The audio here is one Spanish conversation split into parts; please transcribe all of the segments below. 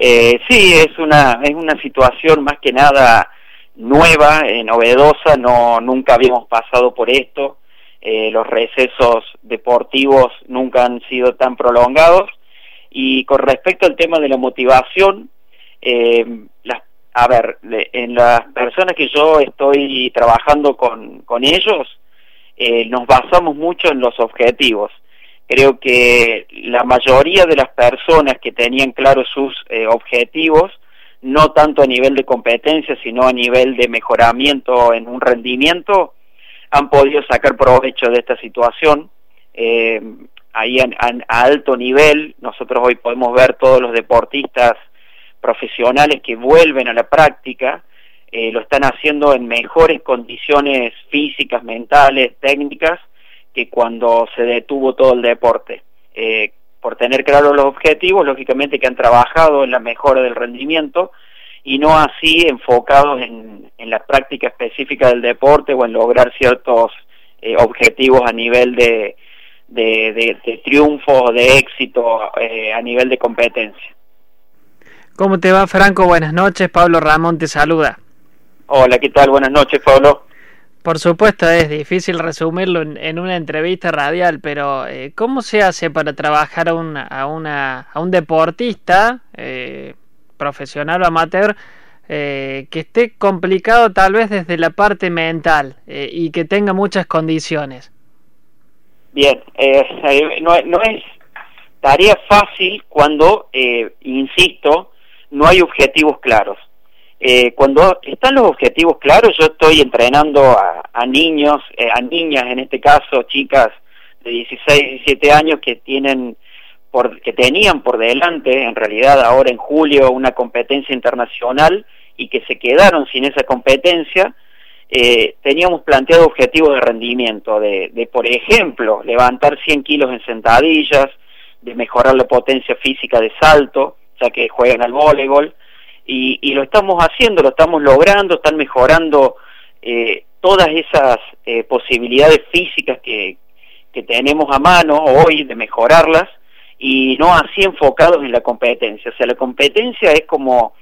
Eh, sí, es una, es una situación más que nada nueva, eh, novedosa, no, nunca habíamos pasado por esto, eh, los recesos deportivos nunca han sido tan prolongados. Y con respecto al tema de la motivación, las, a ver, en las personas que yo estoy trabajando con, con ellos, nos basamos mucho en los objetivos creo que la mayoría de las personas que tenían claros sus eh, objetivos, no tanto a nivel de competencia, sino a nivel de mejoramiento en un rendimiento, han podido sacar provecho de esta situación. Eh, ahí a alto nivel, nosotros hoy podemos ver todos los deportistas profesionales que vuelven a la práctica, eh, lo están haciendo en mejores condiciones físicas, mentales, técnicas, que cuando se detuvo todo el deporte. Eh, por tener claros los objetivos, lógicamente que han trabajado en la mejora del rendimiento y no así enfocados en, la práctica específica del deporte o en lograr ciertos eh, objetivos a nivel de, de, de, triunfo, de éxito, eh, a nivel de competencia. ¿Cómo te va, Franco? Buenas noches. Pablo Ramón te saluda. Hola, ¿qué tal? Buenas noches, Pablo. Por supuesto, es difícil resumirlo en, una entrevista radial, pero eh, ¿cómo se hace para trabajar a, una, a, una, a un deportista eh, profesional o amateur eh, que esté complicado tal vez desde la parte mental y que tenga muchas condiciones? Bien, no, no, es tarea fácil cuando, insisto, no hay objetivos claros. Eh, cuando están los objetivos claros, yo estoy entrenando a, niños, eh, a niñas en este caso, chicas de 16, 17 años que tienen por, que tenían por delante, en realidad ahora en julio, una competencia internacional y que se quedaron sin esa competencia, eh, teníamos planteado objetivos de rendimiento, de, de, por ejemplo, levantar 100 kilos en sentadillas, de mejorar la potencia física de salto, ya que juegan al voleibol, y, lo estamos haciendo, lo estamos logrando, están mejorando eh, todas esas eh, posibilidades físicas que, tenemos a mano hoy de mejorarlas y no así enfocados en la competencia. O sea, la competencia es como,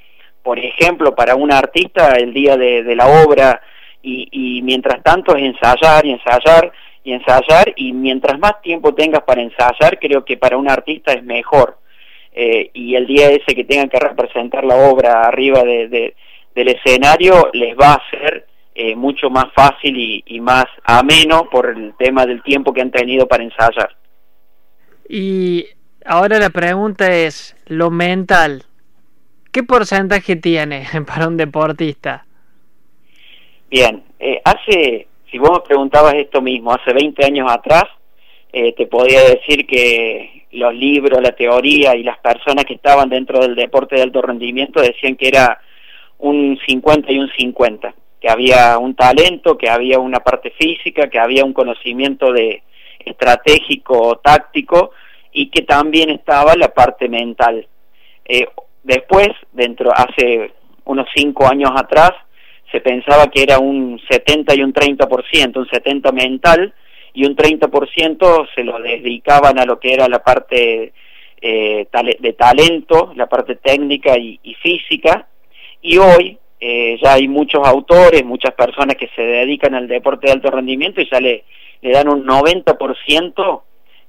por ejemplo, para un artista el día de, de la obra y, y mientras tanto es ensayar y ensayar y ensayar y mientras más tiempo tengas para ensayar, creo que para un artista es mejor eh, y el día ese que tengan que representar la obra arriba de, del escenario les va a ser eh, mucho más fácil y, más ameno por el tema del tiempo que han tenido para ensayar. Y ahora la pregunta es, lo mental, ¿qué porcentaje tiene para un deportista? Bien, eh, hace, si vos me preguntabas esto mismo, hace 20 años atrás, te podía decir que los libros, la teoría y las personas que estaban dentro del deporte de alto rendimiento decían que era un 50 y un 50, que había un talento, que había una parte física, que había un conocimiento de estratégico, táctico y que también estaba la parte mental. Eh, después, dentro hace unos cinco años atrás, se pensaba que era un 70 y un 30%, un 70 mental y un 30% se lo dedicaban a lo que era la parte eh, de talento, la parte técnica y, física, y hoy eh, ya hay muchos autores, muchas personas que se dedican al deporte de alto rendimiento y ya le, le dan un 90%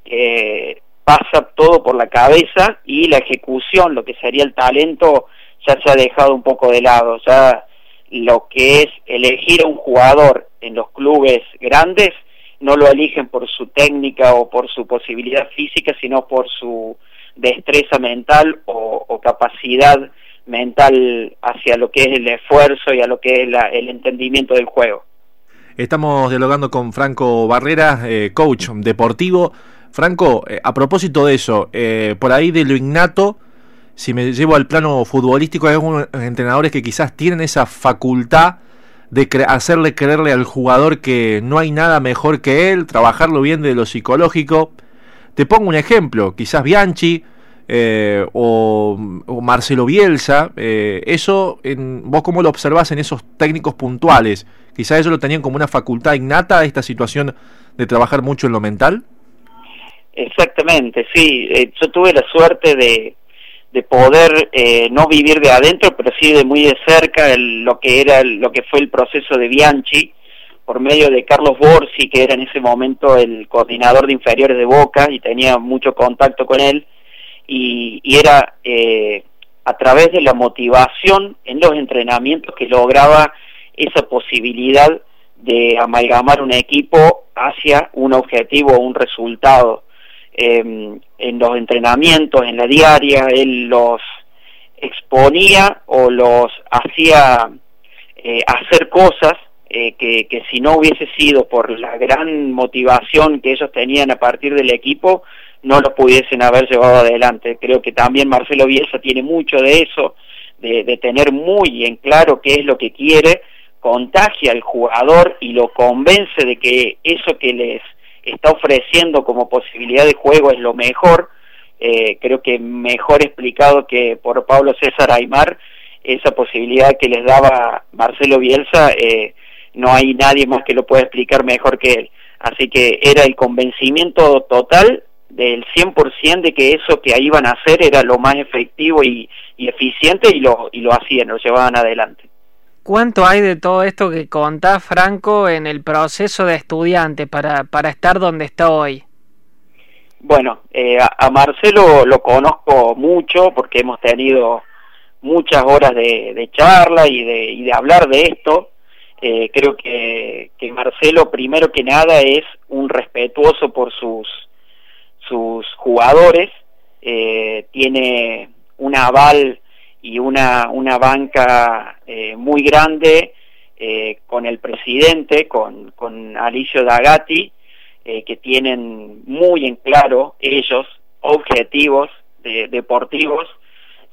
que pasa todo por la cabeza y la ejecución, lo que sería el talento, ya se ha dejado un poco de lado, ya lo que es elegir a un jugador en los clubes grandes no lo eligen por su técnica o por su posibilidad física, sino por su destreza mental o, capacidad mental hacia lo que es el esfuerzo y a lo que es el entendimiento del juego. Estamos dialogando con Franco Barrera, eh, coach deportivo. Franco, eh, a propósito de eso, eh, por ahí de lo innato, si me llevo al plano futbolístico, hay algunos entrenadores que quizás tienen esa facultad de hacerle creerle al jugador que no hay nada mejor que él, trabajarlo bien de lo psicológico. Te pongo un ejemplo, quizás Bianchi eh, o, Marcelo Bielsa, eh, eso, en, vos cómo lo observás en esos técnicos puntuales, quizás ellos lo tenían como una facultad innata, esta situación de trabajar mucho en lo mental. Exactamente, sí, eh, yo tuve la suerte de, de poder eh, no vivir de adentro, pero sí de muy de cerca lo que era lo que fue el proceso de Bianchi por medio de Carlos Borsi, que era en ese momento el coordinador de inferiores de Boca y tenía mucho contacto con él, y, era eh, a través de la motivación en los entrenamientos que lograba esa posibilidad de amalgamar un equipo hacia un objetivo o un resultado. Em, en los entrenamientos, en la diaria, él los exponía o los hacía eh, hacer cosas eh, que, que, si no hubiese sido por la gran motivación que ellos tenían a partir del equipo, no lo pudiesen haber llevado adelante. Creo que también Marcelo Bielsa tiene mucho de eso, de tener muy en claro qué es lo que quiere, contagia al jugador y lo convence de que eso que les está ofreciendo como posibilidad de juego es lo mejor, eh, creo que mejor explicado que por Pablo César Aymar, esa posibilidad que les daba Marcelo Bielsa, eh, no hay nadie más que lo pueda explicar mejor que él. Así que era el convencimiento total del 100% de que eso que iban a hacer era lo más efectivo y, y eficiente y lo, y lo hacían, lo llevaban adelante. ¿Cuánto hay de todo esto que contás, Franco, en el proceso de estudiante para, para estar donde está hoy? Bueno, eh, a, Marcelo lo conozco mucho porque hemos tenido muchas horas de, charla y de, y de, hablar de esto. Eh, creo que, que, Marcelo, primero que nada, es un respetuoso por sus, sus jugadores. Eh, tiene un aval y una, una banca eh, muy grande eh, con el presidente, con, con Alicio Dagati, eh, que tienen muy en claro ellos objetivos deportivos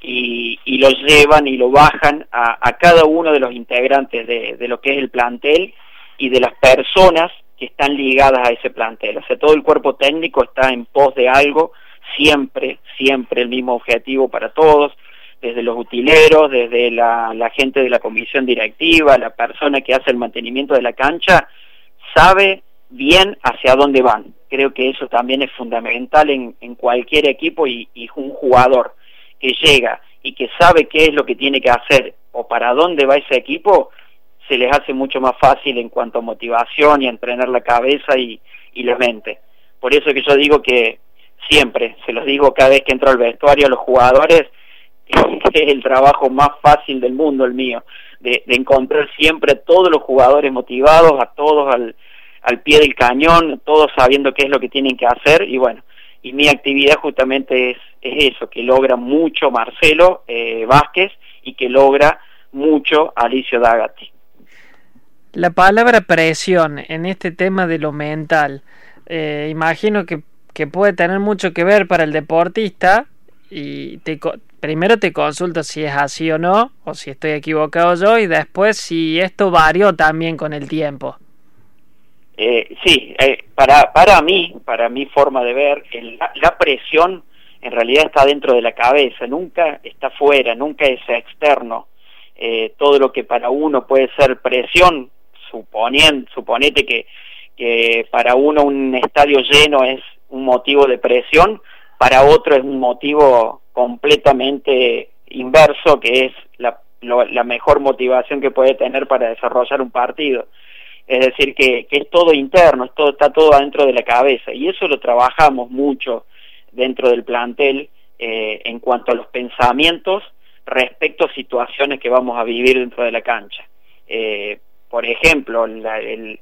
y, y los llevan y lo bajan a, a cada uno de los integrantes de, de, lo que es el plantel y de las personas que están ligadas a ese plantel. O sea, todo el cuerpo técnico está en pos de algo, siempre, siempre el mismo objetivo para todos desde los utileros, desde la, gente de la comisión directiva, la persona que hace el mantenimiento de la cancha, sabe bien hacia dónde van. Creo que eso también es fundamental en, cualquier equipo y, y, un jugador que llega y que sabe qué es lo que tiene que hacer o para dónde va ese equipo, se les hace mucho más fácil en cuanto a motivación y a entrenar la cabeza y, y la mente. Por eso que yo digo que siempre, se los digo cada vez que entro al vestuario a los jugadores, es el trabajo más fácil del mundo el mío, de, encontrar siempre a todos los jugadores motivados, a todos al, al pie del cañón, todos sabiendo qué es lo que tienen que hacer y bueno, y mi actividad justamente es, es eso, que logra mucho Marcelo eh, Vázquez y que logra mucho Alicio Dagati. La palabra presión en este tema de lo mental, eh, imagino que, que puede tener mucho que ver para el deportista y te, primero te consulto si es así o no, o si estoy equivocado yo, y después si esto varió también con el tiempo. Eh, sí, eh, para, para mí, para mi forma de ver, la, presión en realidad está dentro de la cabeza, nunca está fuera, nunca es externo. Eh, todo lo que para uno puede ser presión, suponiendo, suponete que, que para uno un estadio lleno es un motivo de presión, para otro es un motivo completamente inverso, que es la, mejor motivación que puede tener para desarrollar un partido. Es decir, que, es todo interno, todo, está todo adentro de la cabeza y eso lo trabajamos mucho dentro del plantel eh, en cuanto a los pensamientos respecto a situaciones que vamos a vivir dentro de la cancha. Eh, por ejemplo, el,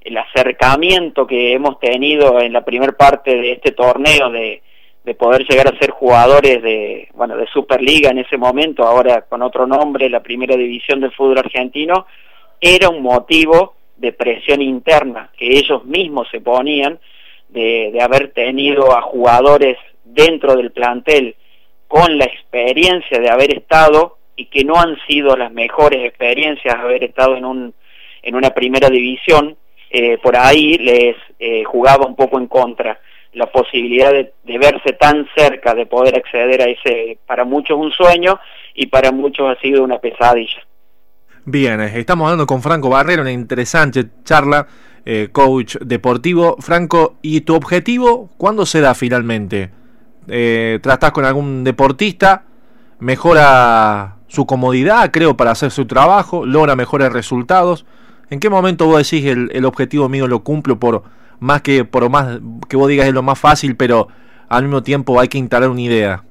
el acercamiento que hemos tenido en la primera parte de este torneo de, de poder llegar a ser jugadores de, bueno, de Superliga en ese momento, ahora con otro nombre, la primera división del fútbol argentino, era un motivo de presión interna que ellos mismos se ponían de, de haber tenido a jugadores dentro del plantel con la experiencia de haber estado y que no han sido las mejores experiencias haber estado en un en una primera división eh, por ahí les eh, jugaba un poco en contra la posibilidad de, verse tan cerca, de poder acceder a ese, para muchos un sueño y para muchos ha sido una pesadilla. Bien, eh, estamos hablando con Franco Barrero, una interesante charla, eh, coach deportivo. Franco, ¿y tu objetivo cuándo se da finalmente? eh, tratás con algún deportista, mejora su comodidad, creo, para hacer su trabajo, logra mejores resultados. ¿En qué momento vos decís el, el objetivo mío lo cumplo por más que por más que vos digas es lo más fácil, pero al mismo tiempo hay que instalar una idea?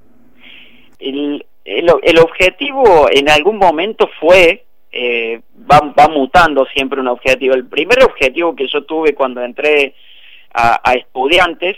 El, el, objetivo en algún momento fue, eh, va, va, mutando siempre un objetivo. El primer objetivo que yo tuve cuando entré a, a estudiantes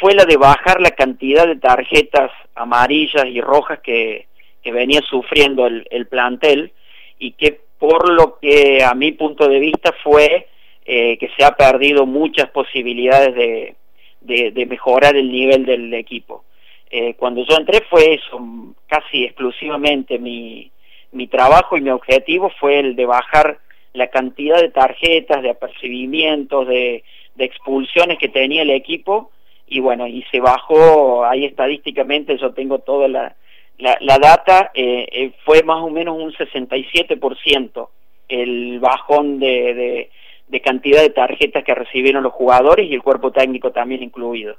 fue la de bajar la cantidad de tarjetas amarillas y rojas que, que venía sufriendo el, el, plantel y que por lo que a mi punto de vista fue eh, que se ha perdido muchas posibilidades de, de, mejorar el nivel del equipo. Eh, cuando yo entré fue eso, casi exclusivamente mi, mi trabajo y mi objetivo fue el de bajar la cantidad de tarjetas, de apercibimientos, de, de expulsiones que tenía el equipo y bueno, y se bajó, ahí estadísticamente yo tengo toda la, la, la data, eh, eh, fue más o menos un 67% el bajón de, de, de, cantidad de tarjetas que recibieron los jugadores y el cuerpo técnico también incluido.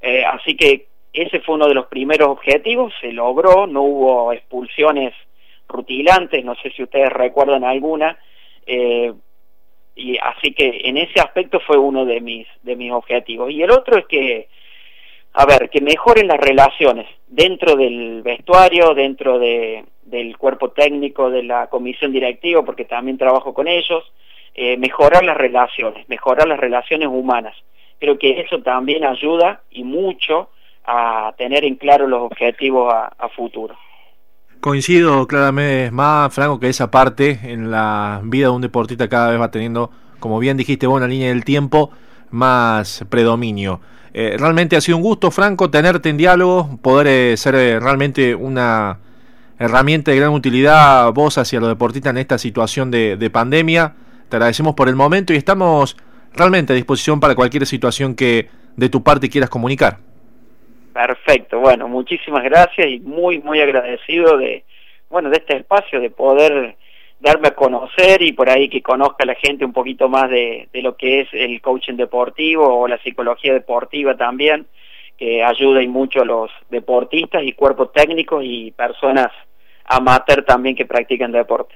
Eh, así que ese fue uno de los primeros objetivos, se logró, no hubo expulsiones rutilantes, no sé si ustedes recuerdan alguna, eh, y así que en ese aspecto fue uno de mis de mis objetivos y el otro es que a ver que mejoren las relaciones dentro del vestuario dentro de del cuerpo técnico de la comisión directiva porque también trabajo con ellos eh, mejorar las relaciones mejorar las relaciones humanas creo que eso también ayuda y mucho a tener en claro los objetivos a, futuro Coincido claramente más, Franco, que esa parte en la vida de un deportista cada vez va teniendo, como bien dijiste vos, una línea del tiempo más predominio. Eh, realmente ha sido un gusto, Franco, tenerte en diálogo, poder eh, ser eh, realmente una herramienta de gran utilidad vos hacia los deportistas en esta situación de pandemia. Te agradecemos por el momento y estamos realmente a disposición para cualquier situación que de tu parte quieras comunicar. Perfecto, bueno, muchísimas gracias y muy, muy agradecido de, bueno, de este espacio, de poder darme a conocer y por ahí que conozca la gente un poquito más de, de lo que es el coaching deportivo o la psicología deportiva también, que ayuda y mucho a los deportistas y cuerpos técnicos y personas amateur también que practican deporte.